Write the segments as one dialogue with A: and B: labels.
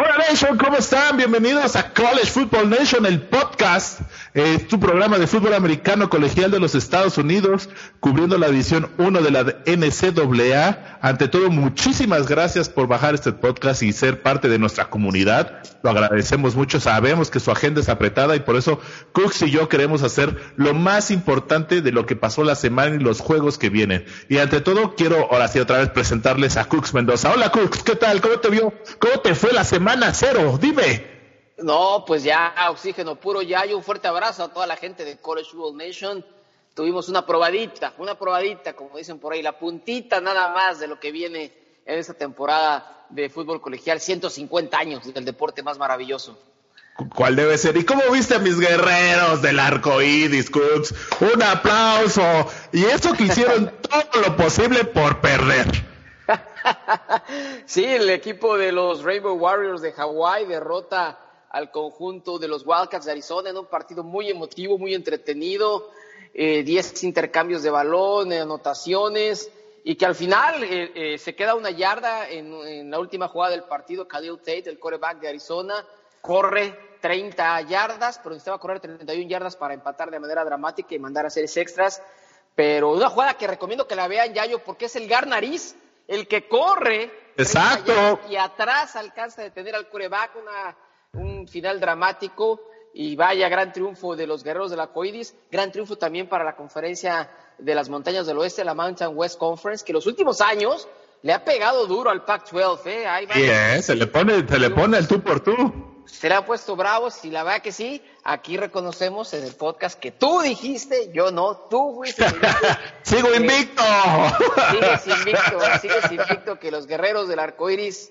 A: Hola Nation, ¿cómo están? Bienvenidos a College Football Nation, el podcast, eh, tu programa de fútbol americano colegial de los Estados Unidos, cubriendo la edición 1 de la NCAA. Ante todo, muchísimas gracias por bajar este podcast y ser parte de nuestra comunidad. Lo agradecemos mucho, sabemos que su agenda es apretada y por eso Cooks y yo queremos hacer lo más importante de lo que pasó la semana y los juegos que vienen. Y ante todo, quiero ahora sí otra vez presentarles a Cooks Mendoza. Hola Cooks, ¿qué tal? ¿Cómo te vio? ¿Cómo te fue la semana? Semana cero, dime.
B: No, pues ya, oxígeno puro ya. Y un fuerte abrazo a toda la gente de College Football Nation. Tuvimos una probadita, una probadita, como dicen por ahí, la puntita nada más de lo que viene en esta temporada de fútbol colegial. 150 años del deporte más maravilloso.
A: ¿Cuál debe ser? ¿Y cómo viste a mis guerreros del arco iris, Cooks? Un aplauso. Y eso que hicieron todo lo posible por perder.
B: sí, el equipo de los Rainbow Warriors de Hawái derrota al conjunto de los Wildcats de Arizona en un partido muy emotivo, muy entretenido, 10 eh, intercambios de balón, anotaciones, y que al final eh, eh, se queda una yarda en, la última jugada del partido. Khalil Tate, el quarterback de Arizona, corre 30 yardas, pero necesitaba correr 31 yardas para empatar de manera dramática y mandar a series extras. Pero una jugada que recomiendo que la vean, Yayo, porque es el gar nariz el que corre
A: Exacto.
B: y atrás alcanza a detener al coreback, un final dramático y vaya gran triunfo de los guerreros de la Coidis, gran triunfo también para la conferencia de las montañas del oeste, la Mountain West Conference, que los últimos años le ha pegado duro al Pac-12, ¿eh?
A: Ahí eh, se le pone, se le pone el tú por tú
B: se le ha puesto bravo, si la verdad que sí, aquí reconocemos en el podcast que tú dijiste, yo no, tú fuiste.
A: Sigo invicto.
B: sigues invicto, sigues invicto que los guerreros del arco iris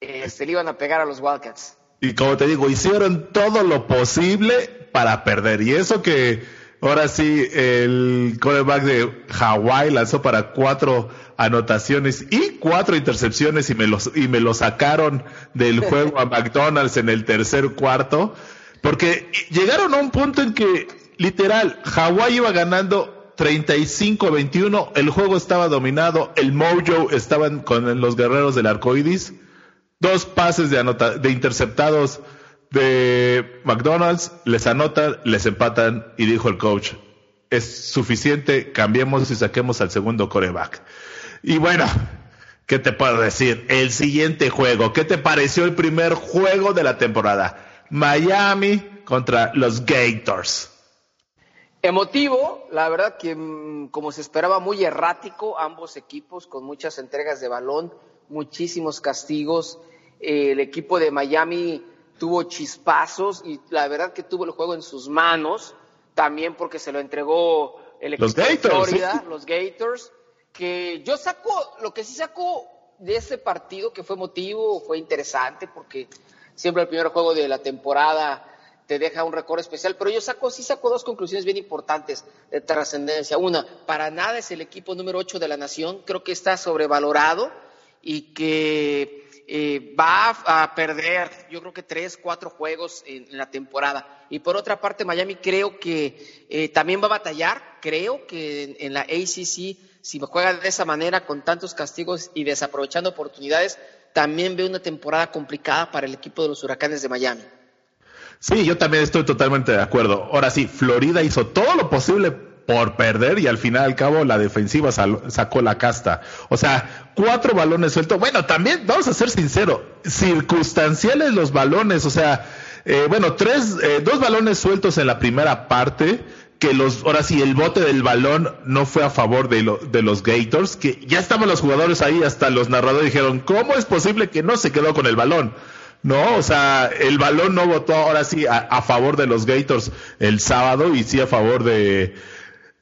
B: eh, se le iban a pegar a los Wildcats.
A: Y como te digo, hicieron todo lo posible para perder. Y eso que ahora sí, el quarterback de Hawái lanzó para cuatro anotaciones y cuatro intercepciones y me los, y me lo sacaron del juego a McDonald's en el tercer cuarto, porque llegaron a un punto en que literal Hawái iba ganando 35-21, el juego estaba dominado, el mojo estaban con los guerreros del arcoiris, dos pases de, anota, de interceptados de McDonald's, les anotan, les empatan y dijo el coach, es suficiente, cambiemos y saquemos al segundo coreback. Y bueno, ¿qué te puedo decir? El siguiente juego, ¿qué te pareció el primer juego de la temporada? Miami contra los Gators.
B: Emotivo, la verdad que mm, como se esperaba muy errático, ambos equipos con muchas entregas de balón, muchísimos castigos. el equipo de Miami tuvo chispazos y la verdad que tuvo el juego en sus manos, también porque se lo entregó el equipo de Florida, los Gators que yo saco, lo que sí saco de ese partido que fue motivo, fue interesante, porque siempre el primer juego de la temporada te deja un récord especial, pero yo saco, sí saco dos conclusiones bien importantes de trascendencia. Una, para nada es el equipo número 8 de la nación, creo que está sobrevalorado y que eh, va a perder, yo creo que tres, cuatro juegos en, la temporada. Y por otra parte, Miami creo que eh, también va a batallar, creo que en la ACC si juega de esa manera, con tantos castigos y desaprovechando oportunidades, también veo una temporada complicada para el equipo de los Huracanes de Miami.
A: Sí, yo también estoy totalmente de acuerdo. Ahora sí, Florida hizo todo lo posible por perder y al final al cabo la defensiva sacó la casta. O sea, cuatro balones sueltos. Bueno, también vamos a ser sinceros, circunstanciales los balones. O sea, eh, bueno, tres, eh, dos balones sueltos en la primera parte que los, ahora sí, el bote del balón no fue a favor de, de los Gators, que ya estaban los jugadores ahí, hasta los narradores dijeron, ¿cómo es posible que no se quedó con el balón? No, o sea, el balón no votó ahora sí a, favor de los Gators el sábado y sí a favor de,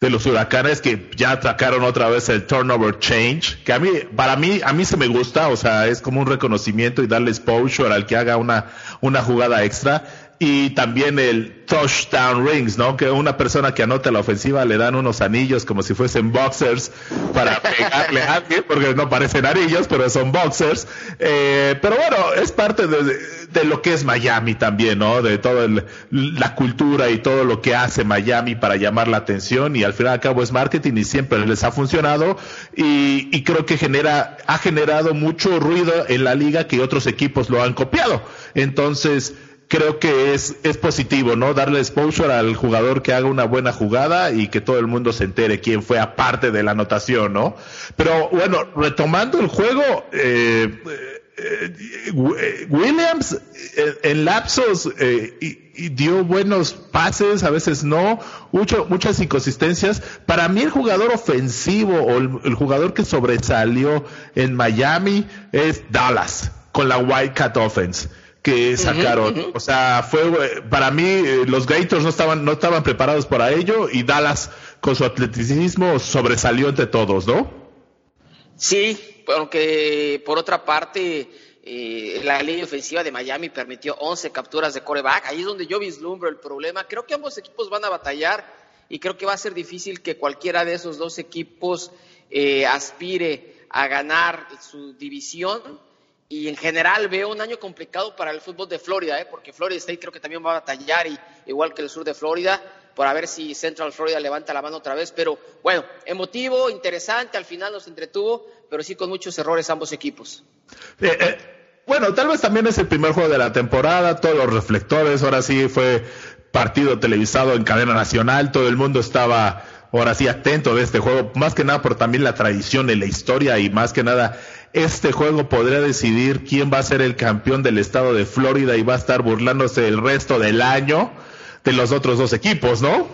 A: de los huracanes que ya atacaron otra vez el turnover change, que a mí, para mí, a mí se me gusta, o sea, es como un reconocimiento y darle exposure al que haga una, una jugada extra y también el touchdown rings, ¿no? Que una persona que anota la ofensiva le dan unos anillos como si fuesen boxers para pegarle a alguien, porque no parecen anillos, pero son boxers. Eh, pero bueno, es parte de, lo que es Miami también, ¿no? De toda la cultura y todo lo que hace Miami para llamar la atención y al final al cabo es marketing y siempre les ha funcionado y, y creo que genera, ha generado mucho ruido en la liga que otros equipos lo han copiado. Entonces, creo que es, es positivo, ¿no? Darle exposure al jugador que haga una buena jugada y que todo el mundo se entere quién fue aparte de la anotación, ¿no? Pero bueno, retomando el juego, eh, eh, Williams eh, en lapsos y, dio buenos pases, a veces no, mucho, muchas inconsistencias. Para mí el jugador ofensivo o el, jugador que sobresalió en Miami es Dallas con la Wildcat Offense que sacaron. O sea, fue para mí eh, los Gators no estaban no estaban preparados para ello y Dallas con su atleticismo sobresalió entre todos, ¿no?
B: Sí, aunque por otra parte eh, la línea ofensiva de Miami permitió 11 capturas de coreback. Ahí es donde yo vislumbro el problema. Creo que ambos equipos van a batallar y creo que va a ser difícil que cualquiera de esos dos equipos eh, aspire a ganar su división y en general veo un año complicado para el fútbol de Florida, ¿eh? porque Florida State creo que también va a batallar, y, igual que el sur de Florida, por a ver si Central Florida levanta la mano otra vez. Pero bueno, emotivo, interesante, al final nos entretuvo, pero sí con muchos errores ambos equipos.
A: Eh, eh, bueno, tal vez también es el primer juego de la temporada, todos los reflectores, ahora sí fue partido televisado en cadena nacional, todo el mundo estaba ahora sí atento de este juego, más que nada por también la tradición y la historia y más que nada este juego podría decidir quién va a ser el campeón del estado de Florida y va a estar burlándose el resto del año de los otros dos equipos, ¿no?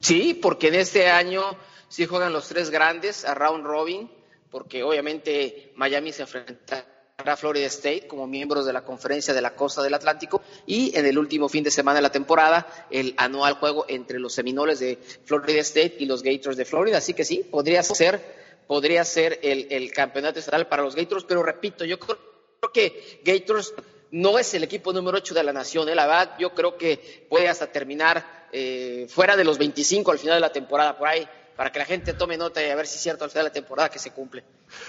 B: Sí, porque en este año sí juegan los tres grandes a round robin, porque obviamente Miami se enfrenta a Florida State como miembros de la conferencia de la costa del Atlántico y en el último fin de semana de la temporada el anual juego entre los Seminoles de Florida State y los Gators de Florida. Así que sí, podría ser podría ser el, campeonato estatal para los Gators, pero repito, yo creo, que Gators no es el equipo número 8 de la nación, ¿eh? la verdad, yo creo que puede hasta terminar eh, fuera de los 25 al final de la temporada, por ahí, para que la gente tome nota y a ver si es cierto al final de la temporada que se cumple.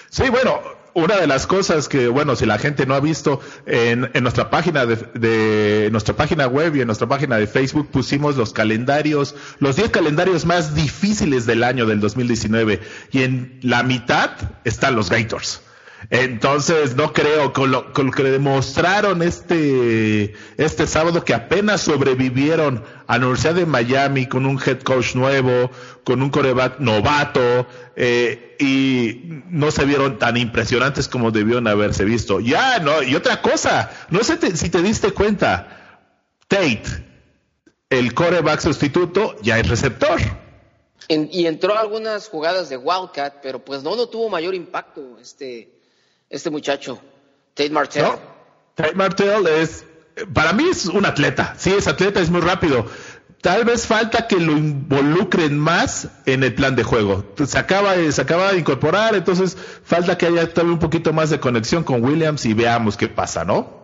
A: Sí, bueno, una de las cosas que, bueno, si la gente no ha visto en, nuestra página de, nuestra página web y en nuestra página de Facebook pusimos los calendarios, los 10 calendarios más difíciles del año del 2019 y en la mitad están los Gators. Entonces, no creo, con lo, con lo, que demostraron este, este sábado, que apenas sobrevivieron a la Universidad de Miami con un head coach nuevo, con un coreback novato, eh, y no se vieron tan impresionantes como debieron haberse visto. Ya, no, y otra cosa, no sé si te diste cuenta, Tate, el coreback sustituto, ya es receptor.
B: y entró algunas jugadas de Wildcat, pero pues no, no tuvo mayor impacto este este muchacho, Tate Martell.
A: Tate Martell es, para mí es un atleta, sí, es atleta, es muy rápido. Tal vez falta que lo involucren más en el plan de juego. Se acaba, se acaba de incorporar, entonces falta que haya todavía un poquito más de conexión con Williams y veamos qué pasa, ¿no?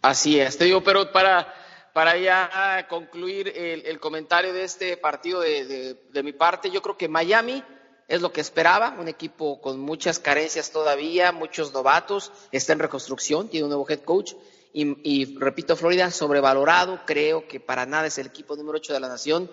B: Así es, te digo, pero para, para ya concluir el, comentario de este partido de, de mi parte, yo creo que Miami es lo que esperaba, un equipo con muchas carencias todavía, muchos novatos, está en reconstrucción, tiene un nuevo head coach y, repito, Florida sobrevalorado, creo que para nada es el equipo número 8 de la nación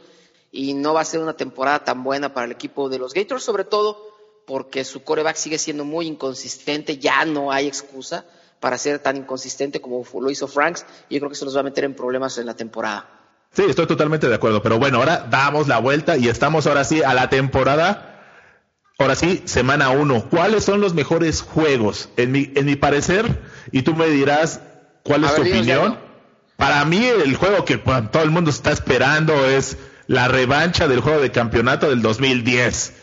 B: y no va a ser una temporada tan buena para el equipo de los Gators, sobre todo porque su coreback sigue siendo muy inconsistente, ya no hay excusa para ser tan inconsistente como lo hizo Franks y yo creo que eso los va a meter en problemas en la temporada.
A: Sí, estoy totalmente de acuerdo, pero bueno, ahora damos la vuelta y estamos ahora sí a la temporada Ahora sí, semana uno. ¿Cuáles son los mejores juegos? En mi, en mi parecer, y tú me dirás cuál es tu opinión. Para mí, el juego que todo el mundo está esperando es la revancha del juego de campeonato del 2010.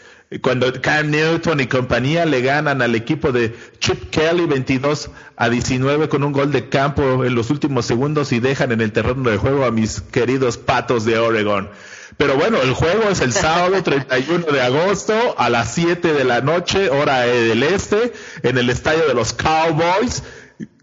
A: Cuando Cam Newton y compañía le ganan al equipo de Chip Kelly 22 a 19 con un gol de campo en los últimos segundos y dejan en el terreno de juego a mis queridos patos de Oregon. Pero bueno, el juego es el sábado 31 de agosto a las 7 de la noche, hora del este, en el estadio de los Cowboys.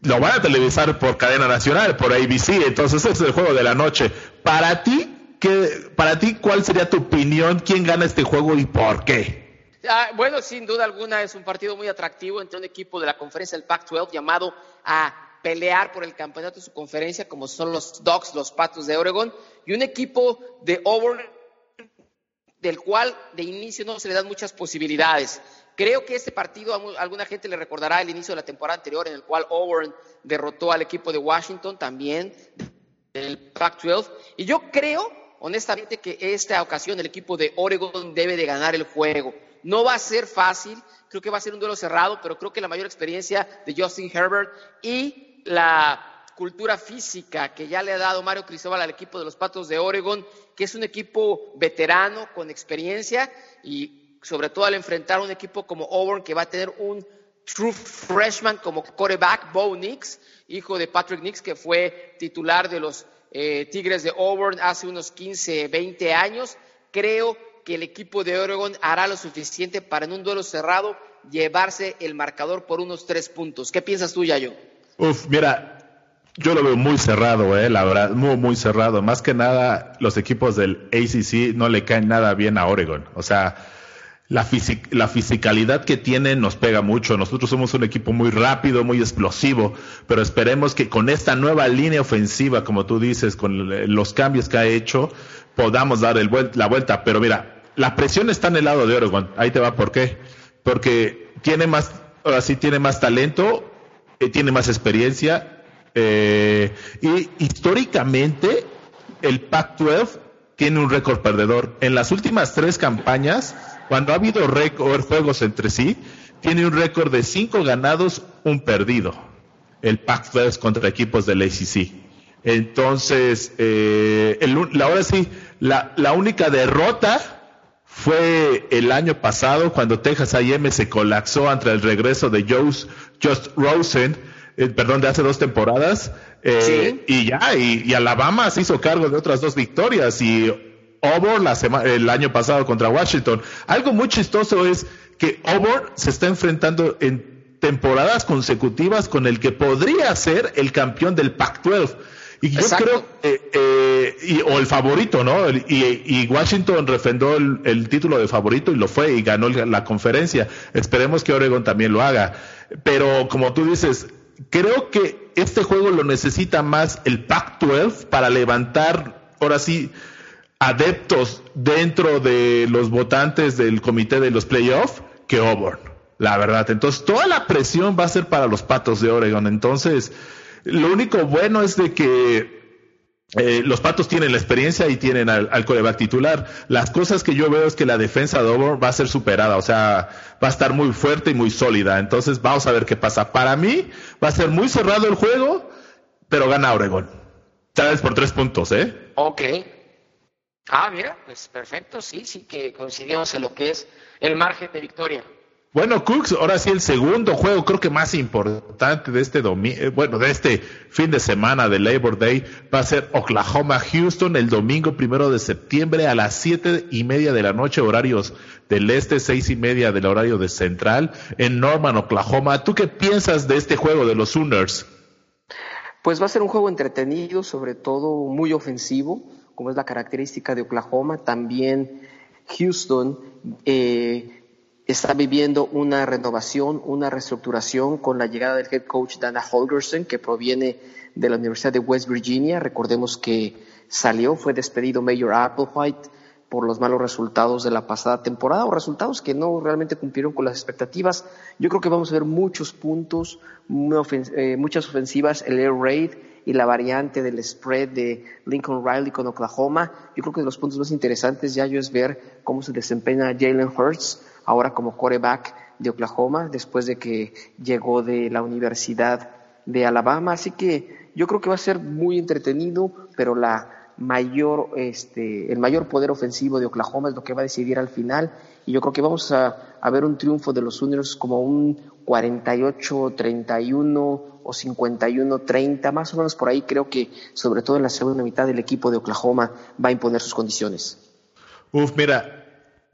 A: lo van a televisar por cadena nacional, por ABC, entonces es el juego de la noche. Para ti, ¿qué, para ti, ¿cuál sería tu opinión? ¿Quién gana este juego y por qué?
B: Ah, bueno, sin duda alguna es un partido muy atractivo entre un equipo de la conferencia del Pac-12 llamado a pelear por el campeonato de su conferencia, como son los Dogs, los Patos de Oregon, y un equipo de Auburn del cual de inicio no se le dan muchas posibilidades. Creo que este partido alguna gente le recordará el inicio de la temporada anterior en el cual Auburn derrotó al equipo de Washington también del Pac-12 y yo creo honestamente que esta ocasión el equipo de Oregon debe de ganar el juego. No va a ser fácil, creo que va a ser un duelo cerrado, pero creo que la mayor experiencia de Justin Herbert y la cultura física que ya le ha dado Mario Cristóbal al equipo de los Patos de Oregon, que es un equipo veterano con experiencia y sobre todo al enfrentar un equipo como Auburn que va a tener un true freshman como quarterback, Bo Nix, hijo de Patrick Nix, que fue titular de los eh, Tigres de Auburn hace unos 15, 20 años. Creo que el equipo de Oregon hará lo suficiente para en un duelo cerrado llevarse el marcador por unos tres puntos. ¿Qué piensas tú, Yayo?
A: Uf, mira, yo lo veo muy cerrado, eh, la verdad, muy, muy cerrado. Más que nada, los equipos del ACC no le caen nada bien a Oregon. O sea, la, la fisicalidad que tienen nos pega mucho. Nosotros somos un equipo muy rápido, muy explosivo, pero esperemos que con esta nueva línea ofensiva, como tú dices, con los cambios que ha hecho, podamos dar el la vuelta. Pero mira, la presión está en el lado de Oregon. Ahí te va, ¿por qué? Porque tiene más, ahora sí tiene más talento, eh, tiene más experiencia, eh, y históricamente el Pac-12 tiene un récord perdedor. En las últimas tres campañas, cuando ha habido récord, juegos entre sí, tiene un récord de cinco ganados, un perdido. El Pac-12 contra equipos del ACC. Entonces, eh, el, ahora sí, la, la, única derrota fue el año pasado cuando Texas A&M se colapsó ante el regreso de Joe, Just Rosen, eh, perdón, de hace dos temporadas. Eh, y ya, y, Alabama se hizo cargo de otras dos victorias y Auburn la el año pasado contra Washington. Algo muy chistoso es que Auburn se está enfrentando en temporadas consecutivas con el que podría ser el campeón del Pac-12. Y yo creo, eh, y, o el favorito, ¿no? Y, Washington refrendó el, título de favorito y lo fue y ganó la conferencia. Esperemos que Oregon también lo haga. Pero como tú dices, creo que este juego lo necesita más el Pac-12 para levantar, ahora sí, adeptos dentro de los votantes del comité de los playoffs que Auburn, la verdad. Entonces, toda la presión va a ser para los patos de Oregon. Entonces, lo único bueno es de que eh, los patos tienen la experiencia y tienen al, al, coreback titular. Las cosas que yo veo es que la defensa de Auburn va a ser superada, o sea, va a estar muy fuerte y muy sólida. Entonces vamos a ver qué pasa. Para mí va a ser muy cerrado el juego, pero gana Oregon. Sabes por tres puntos, ¿eh?
B: Ok. Ah, mira, pues perfecto, sí, sí que coincidimos en lo que es el margen de victoria.
A: Bueno, Cooks, ahora sí el segundo juego, creo que más importante de este domingo, eh, bueno, de este fin de semana de Labor Day, va a ser Oklahoma-Houston el domingo primero de septiembre a las siete y media de la noche, horarios del este, seis y media del horario de central, en Norman, Oklahoma. ¿Tú qué piensas de este juego de los Sooners?
B: Pues va a ser un juego entretenido, sobre todo muy ofensivo, como es la característica de Oklahoma. También Houston, eh, está viviendo una renovación, una reestructuración con la llegada del head coach Dana Holgerson, que proviene de la Universidad de West Virginia. Recordemos que salió, fue despedido Mayor Applewhite por los malos resultados de la pasada temporada o resultados que no realmente cumplieron con las expectativas. Yo creo que vamos a ver muchos puntos, eh, muchas ofensivas, el air raid y la variante del spread de Lincoln Riley con Oklahoma. Yo creo que de los puntos más interesantes ya yo es ver cómo se desempeña Jalen Hurts ahora como coreback de Oklahoma, después de que llegó de la Universidad de Alabama. Así que yo creo que va a ser muy entretenido, pero la mayor, este, el mayor poder ofensivo de Oklahoma es lo que va a decidir al final. Y yo creo que vamos a, ver un triunfo de los Sooners como un 48-31 o 51-30, más o menos por ahí. Creo que, sobre todo en la segunda mitad, el equipo de Oklahoma va a imponer sus condiciones.
A: Uf, mira,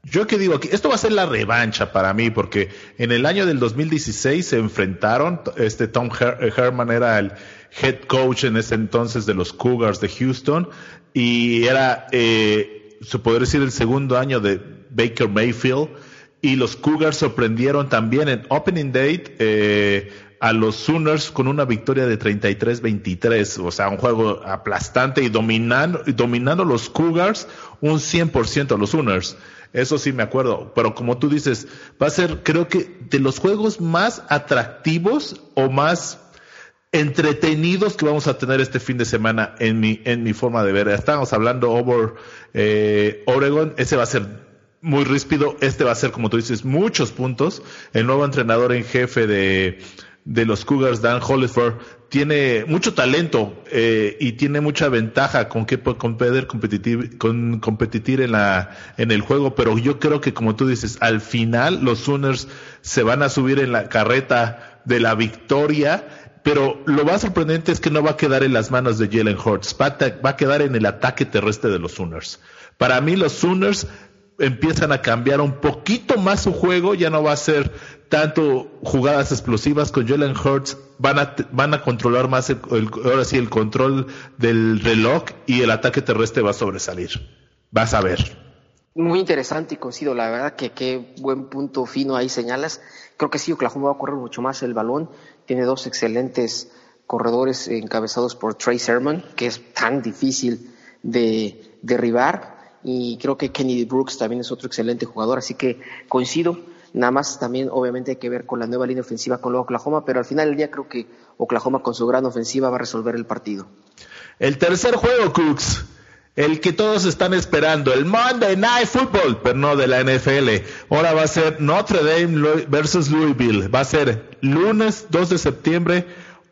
A: Yo que digo aquí, esto va a ser la revancha para mí, porque en el año del 2016 se enfrentaron, este Tom Herman era el head coach en ese entonces de los Cougars de Houston, y era, eh, se podría decir, el segundo año de Baker Mayfield, y los Cougars sorprendieron también en Opening Date, eh, a los Sooners con una victoria de 33-23, o sea, un juego aplastante y dominando, dominando los Cougars un 100% a los Sooners. Eso sí me acuerdo, pero como tú dices, va a ser creo que de los juegos más atractivos o más entretenidos que vamos a tener este fin de semana en mi, en mi forma de ver. Estábamos hablando over eh, Oregon, ese va a ser muy ríspido, este va a ser, como tú dices, muchos puntos. El nuevo entrenador en jefe de, de los Cougars, Dan Holliford, tiene mucho talento eh, y tiene mucha ventaja con que poder competir, con competir en la en el juego, pero yo creo que como tú dices, al final los Sooners se van a subir en la carreta de la victoria, pero lo más sorprendente es que no va a quedar en las manos de Jalen Hurts, va a quedar en el ataque terrestre de los Sooners. Para mí los Sooners empiezan a cambiar un poquito más su juego, ya no va a ser tanto jugadas explosivas con Jalen Hurts, van a, van a controlar más el, ahora sí el control del reloj y el ataque terrestre va a sobresalir. Vas a ver.
B: Muy interesante y coincido, la verdad que qué buen punto fino ahí señalas. Creo que sí, Oklahoma va a correr mucho más el balón, tiene dos excelentes corredores encabezados por Trey Sermon, que es tan difícil de derribar, y creo que Kennedy Brooks también es otro excelente jugador, así que coincido. Nada más también obviamente hay que ver con la nueva línea ofensiva con Oklahoma, pero al final del día creo que Oklahoma con su gran ofensiva va a resolver el partido.
A: El tercer juego, Cooks, el que todos están esperando, el Monday Night Football, pero no de la NFL. Ahora va a ser Notre Dame versus Louisville. Va a ser lunes 2 de septiembre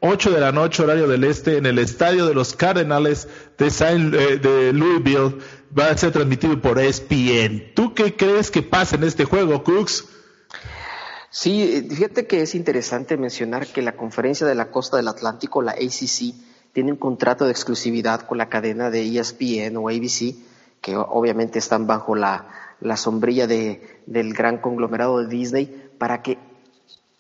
A: 8 de la noche, horario del este, en el estadio de los Cardenales de, eh, de Louisville, va a ser transmitido por ESPN. ¿Tú qué crees que pasa en este juego, Cooks?
B: Sí, fíjate que es interesante mencionar que la Conferencia de la Costa del Atlántico, la ACC, tiene un contrato de exclusividad con la cadena de ESPN o ABC, que obviamente están bajo la, la sombrilla de, del gran conglomerado de Disney, para que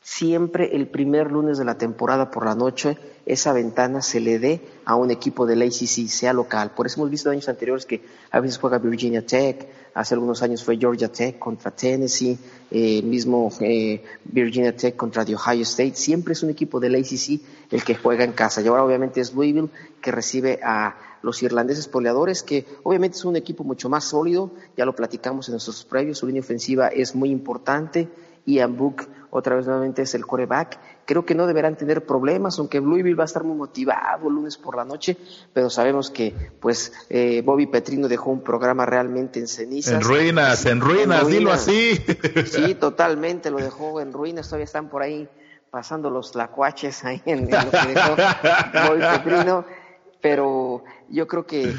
B: siempre el primer lunes de la temporada por la noche esa ventana se le dé a un equipo del ACC, sea local. Por eso hemos visto años anteriores que a veces juega Virginia Tech, hace algunos años fue Georgia Tech contra Tennessee, eh, mismo eh, Virginia Tech contra The Ohio State. Siempre es un equipo del ACC el que juega en casa. Y ahora obviamente es Louisville que recibe a los irlandeses poleadores, que obviamente es un equipo mucho más sólido, ya lo platicamos en nuestros previos, su línea ofensiva es muy importante Ian Book otra vez nuevamente es el coreback. Creo que no deberán tener problemas, aunque Louisville va a estar muy motivado el lunes por la noche, pero sabemos que pues eh, Bobby Petrino dejó un programa realmente en cenizas.
A: En ruinas, en ruinas, dilo así.
B: Sí, totalmente, lo dejó en ruinas, todavía están por ahí pasando los lacuaches ahí en, en lo que dejó Bobby Petrino pero yo creo que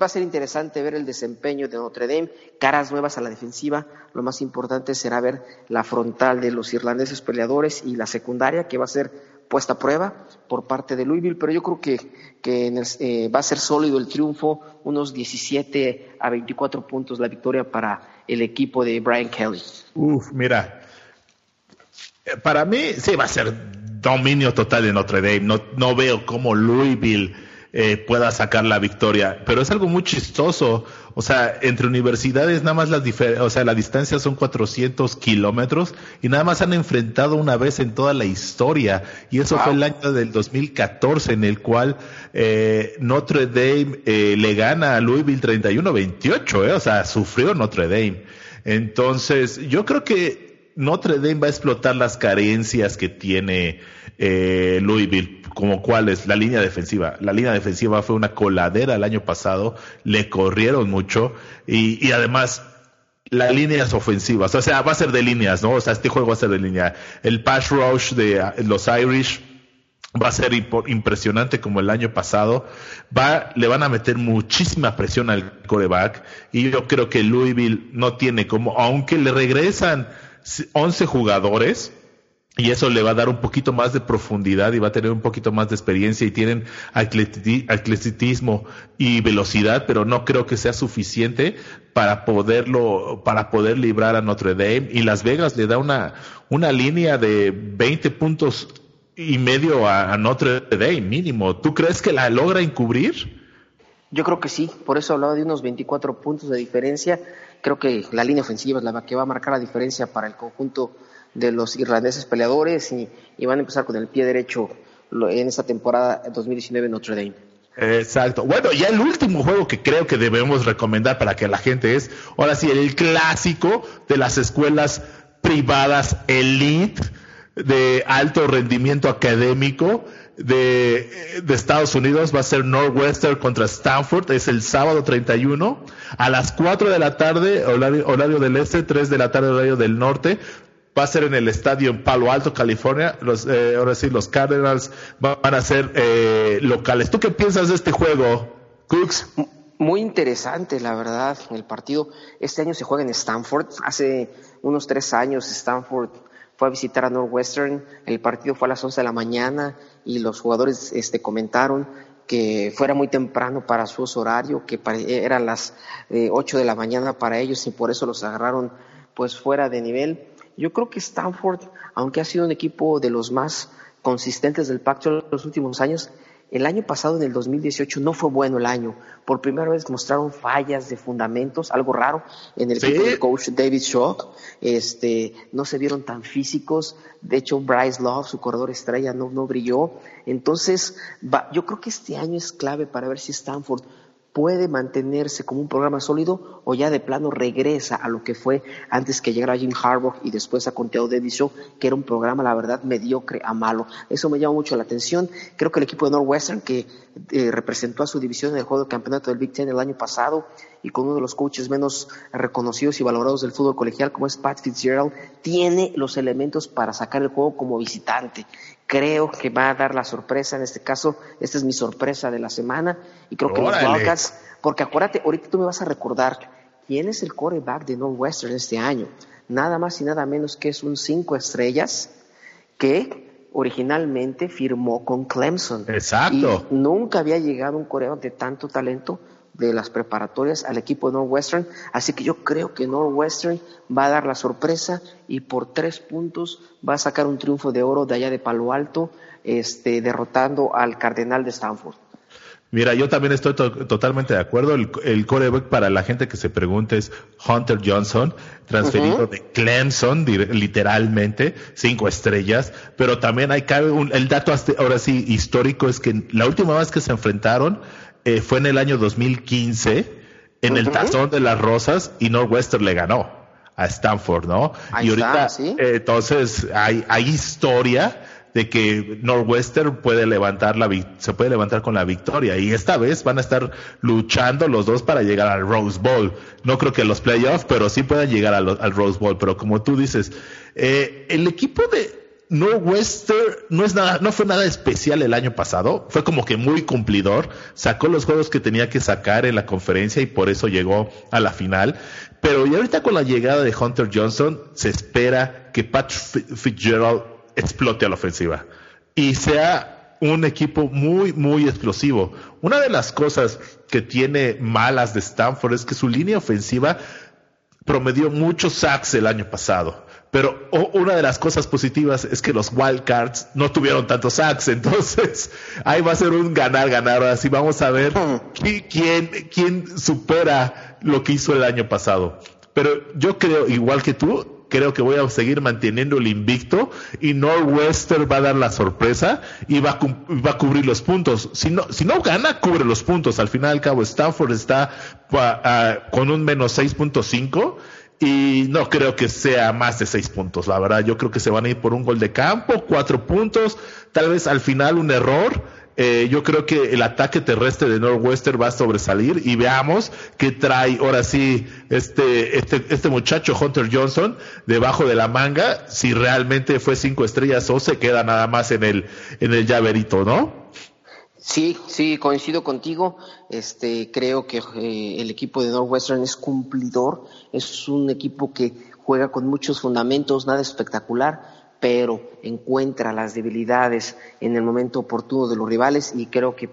B: va a ser interesante ver el desempeño de Notre Dame, caras nuevas a la defensiva, lo más importante será ver la frontal de los irlandeses peleadores y la secundaria que va a ser puesta a prueba por parte de Louisville, pero yo creo que, que eh, va a ser sólido el triunfo, unos 17 a 24 puntos la victoria para el equipo de Brian Kelly.
A: Uf, mira, eh, para mí sí va a ser dominio total de Notre Dame, no, no veo cómo Louisville eh, pueda sacar la victoria. Pero es algo muy chistoso. O sea, entre universidades nada más las o sea, la distancia son 400 kilómetros y nada más han enfrentado una vez en toda la historia. Y eso fue el año del 2014 en el cual eh, Notre Dame eh, le gana a Louisville 31-28. Eh, o sea, sufrió Notre Dame. Entonces, yo creo que Notre Dame va a explotar las carencias que tiene eh, Louisville, como cuál es la línea defensiva. La línea defensiva fue una coladera el año pasado, le corrieron mucho y, además las líneas ofensivas, o sea, va a ser de líneas, ¿no? O sea, este juego va a ser de línea. El pass rush de los Irish va a ser impresionante como el año pasado. Va, le van a meter muchísima presión al coreback y yo creo que Louisville no tiene como, aunque le regresan 11 jugadores, y eso le va a dar un poquito más de profundidad y va a tener un poquito más de experiencia y tienen atletismo y velocidad, pero no creo que sea suficiente para poderlo, para poder librar a Notre Dame. Y Las Vegas le da una, una línea de 20 puntos y medio a, Notre Dame, mínimo. ¿Tú crees que la logra encubrir?
B: Yo creo que sí, por eso hablaba de unos 24 puntos de diferencia. Creo que la línea ofensiva es la que va a marcar la diferencia para el conjunto de los irlandeses peleadores y, van a empezar con el pie derecho en esta temporada 2019 en Notre Dame.
A: Exacto. Bueno, ya el último juego que creo que debemos recomendar para que la gente es, ahora sí, el clásico de las escuelas privadas elite de alto rendimiento académico de, Estados Unidos va a ser Northwestern contra Stanford, es el sábado 31 a las 4 de la tarde, horario, horario del este, 3 de la tarde, horario del norte va a ser en el estadio en Palo Alto, California. Los, eh, ahora sí, los Cardinals van a ser eh, locales. ¿Tú qué piensas de este juego, Cooks?
B: Muy interesante, la verdad, el partido. Este año se juega en Stanford. Hace unos tres años Stanford fue a visitar a Northwestern. El partido fue a las 11 de la mañana y los jugadores este, comentaron que fuera muy temprano para su horario, que eran las eh, 8 de la mañana para ellos y por eso los agarraron pues fuera de nivel. Yo creo que Stanford, aunque ha sido un equipo de los más consistentes del pacto en los últimos años, el año pasado, en el 2018, no fue bueno el año. Por primera vez mostraron fallas de fundamentos, algo raro, en el equipo del coach David Shaw. Este, no se vieron tan físicos. De hecho, Bryce Love, su corredor estrella, no, no brilló. Entonces, yo creo que este año es clave para ver si Stanford puede mantenerse como un programa sólido o ya de plano regresa a lo que fue antes que llegara Jim Harbaugh y después a Conteo de Show, que era un programa, la verdad, mediocre a malo. Eso me llama mucho la atención. Creo que el equipo de Northwestern, que eh, representó a su división en el juego de campeonato del Big Ten el año pasado y con uno de los coaches menos reconocidos y valorados del fútbol colegial como es Pat Fitzgerald, tiene los elementos para sacar el juego como visitante creo que va a dar la sorpresa en este caso. Esta es mi sorpresa de la semana. Y creo que los Wildcats, porque acuérdate, ahorita tú me vas a recordar quién es el quarterback de Northwestern este año. Nada más y nada menos que es un cinco estrellas que originalmente firmó con Clemson.
A: Exacto.
B: Y nunca había llegado un coreano de tanto talento de las preparatorias al equipo de Northwestern. Así que yo creo que Northwestern va a dar la sorpresa y por tres puntos va a sacar un triunfo de oro de allá de Palo Alto, este, derrotando al Cardenal de Stanford.
A: Mira, yo también estoy totalmente de acuerdo. El, el, coreback para la gente que se pregunte es Hunter Johnson, transferido de Clemson, literalmente, cinco estrellas. Pero también hay cabe un, el dato ahora sí histórico es que la última vez que se enfrentaron eh, fue en el año 2015 en el Tazón de las Rosas y Northwestern le ganó a Stanford, ¿no? y ahorita, eh, entonces, hay, hay historia de que Northwestern puede levantar la se puede levantar con la victoria y esta vez van a estar luchando los dos para llegar al Rose Bowl. No creo que los playoffs, pero sí puedan llegar al, al Rose Bowl. Pero como tú dices, eh, el equipo de No es nada, no fue nada especial el año pasado, fue como que muy cumplidor, sacó los juegos que tenía que sacar en la conferencia y por eso llegó a la final. Pero ahorita con la llegada de Hunter Johnson se espera que Pat Fitzgerald explote a la ofensiva y sea un equipo muy, muy explosivo. Una de las cosas que tiene malas de Stanford es que su línea ofensiva promedió muchos sacks el año pasado. Pero una de las cosas positivas es que los Wildcards no tuvieron tantos sacks, entonces ahí va a ser un ganar-ganar. Así vamos a ver quién, quién supera lo que hizo el año pasado. Pero yo creo, igual que tú, creo que voy a seguir manteniendo el invicto y Northwestern va a dar la sorpresa y va a, va a cubrir los puntos. Si no, si no gana, cubre los puntos. Al final al cabo, Stanford está con un menos 6.5 y no creo que sea más de seis puntos, la verdad. Yo creo que se van a ir por un gol de campo, cuatro puntos, tal vez al final un error. Eh, yo creo que el ataque terrestre de Northwestern va a sobresalir y veamos qué trae ahora sí este, este, este muchacho Hunter Johnson debajo de la manga, si realmente fue cinco estrellas o se queda nada más en el, en el llaverito, ¿no?
B: Sí, sí, coincido contigo. Este, creo que eh, el equipo de Northwestern es cumplidor, es un equipo que juega con muchos fundamentos, nada espectacular, pero encuentra las debilidades en el momento oportuno de los rivales y creo que,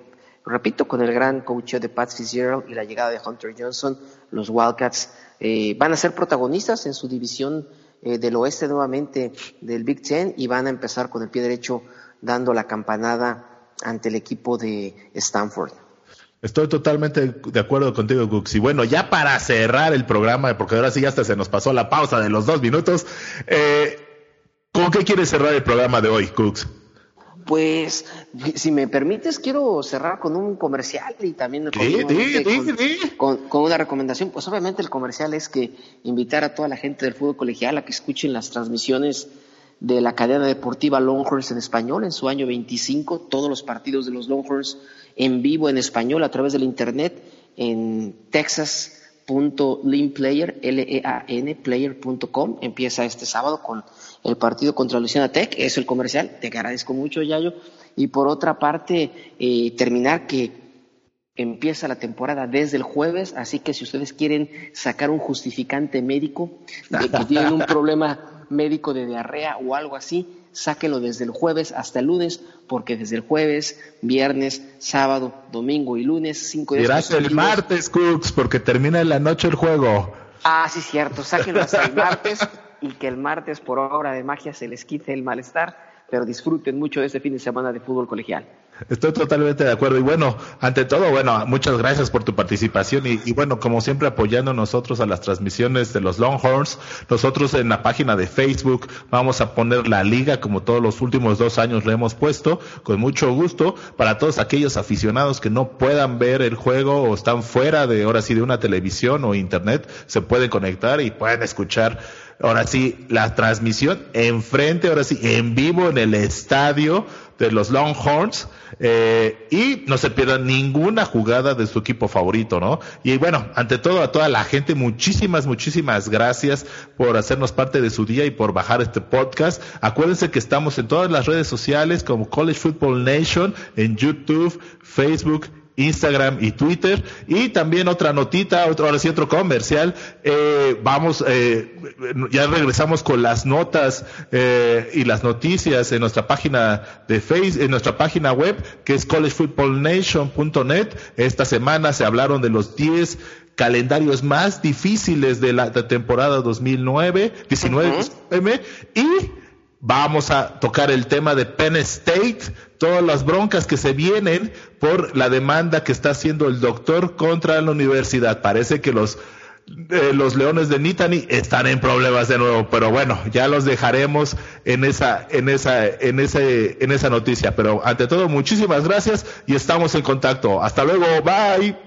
B: repito, con el gran coach de Pat Fitzgerald y la llegada de Hunter Johnson, los Wildcats eh, van a ser protagonistas en su división eh, del oeste nuevamente del Big Ten y van a empezar con el pie derecho dando la campanada ante el equipo de Stanford.
A: Estoy totalmente de acuerdo contigo, Cooks. Y bueno, ya para cerrar el programa, porque ahora sí ya hasta se nos pasó la pausa de los dos minutos, eh, ¿con qué quieres cerrar el programa de hoy, Cooks?
B: Pues, si me permites, quiero cerrar con un comercial y también con, con, una recomendación. Pues obviamente el comercial es que invitar a toda la gente del fútbol colegial a que escuchen las transmisiones de la cadena deportiva Longhorns en español en su año 25, todos los partidos de los Longhorns en vivo en español a través del internet en texas.leanplayer, L-E-A-N, player.com. Empieza este sábado con el partido contra Luciana Tech, es el comercial, te agradezco mucho, Yayo. Y por otra parte, eh, terminar que empieza la temporada desde el jueves, así que si ustedes quieren sacar un justificante médico de que tienen un problema médico de diarrea o algo así, sáquenlo desde el jueves hasta el lunes, porque desde el jueves, viernes, sábado, domingo y lunes, cinco días.
A: Gracias el martes, Cooks, porque termina en la noche el juego.
B: Ah, sí, cierto, sáquenlo hasta el martes y que el martes, por obra de magia, se les quite el malestar, pero disfruten mucho de este fin de semana de fútbol colegial.
A: Estoy totalmente de acuerdo. Y bueno, ante todo, bueno, muchas gracias por tu participación y, bueno, como siempre apoyando nosotros a las transmisiones de los Longhorns. Nosotros en la página de Facebook vamos a poner la liga como todos los últimos dos años le hemos puesto, con mucho gusto, para todos aquellos aficionados que no puedan ver el juego o están fuera de, ahora sí, de una televisión o internet, se pueden conectar y pueden escuchar ahora sí, la transmisión enfrente, ahora sí, en vivo en el estadio de los Longhorns eh, y no se pierdan ninguna jugada de su equipo favorito, ¿no? Y bueno, ante todo a toda la gente, muchísimas, muchísimas gracias por hacernos parte de su día y por bajar este podcast. Acuérdense que estamos en todas las redes sociales como College Football Nation, en YouTube, Facebook, Instagram y Twitter. Y también otra notita, otro, ahora sí otro comercial. Eh, vamos, eh, ya regresamos con las notas eh, y las noticias en nuestra página de Facebook, en nuestra página web, que es collegefootballnation.net. Esta semana se hablaron de los 10 calendarios más difíciles de la, temporada 2009, 19, y Vamos a tocar el tema de Penn State, todas las broncas que se vienen por la demanda que está haciendo el doctor contra la universidad. Parece que los, eh, los leones de Nittany están en problemas de nuevo, pero bueno, ya los dejaremos en esa, en esa, en ese, en esa noticia. Pero ante todo, muchísimas gracias y estamos en contacto. Hasta luego, bye.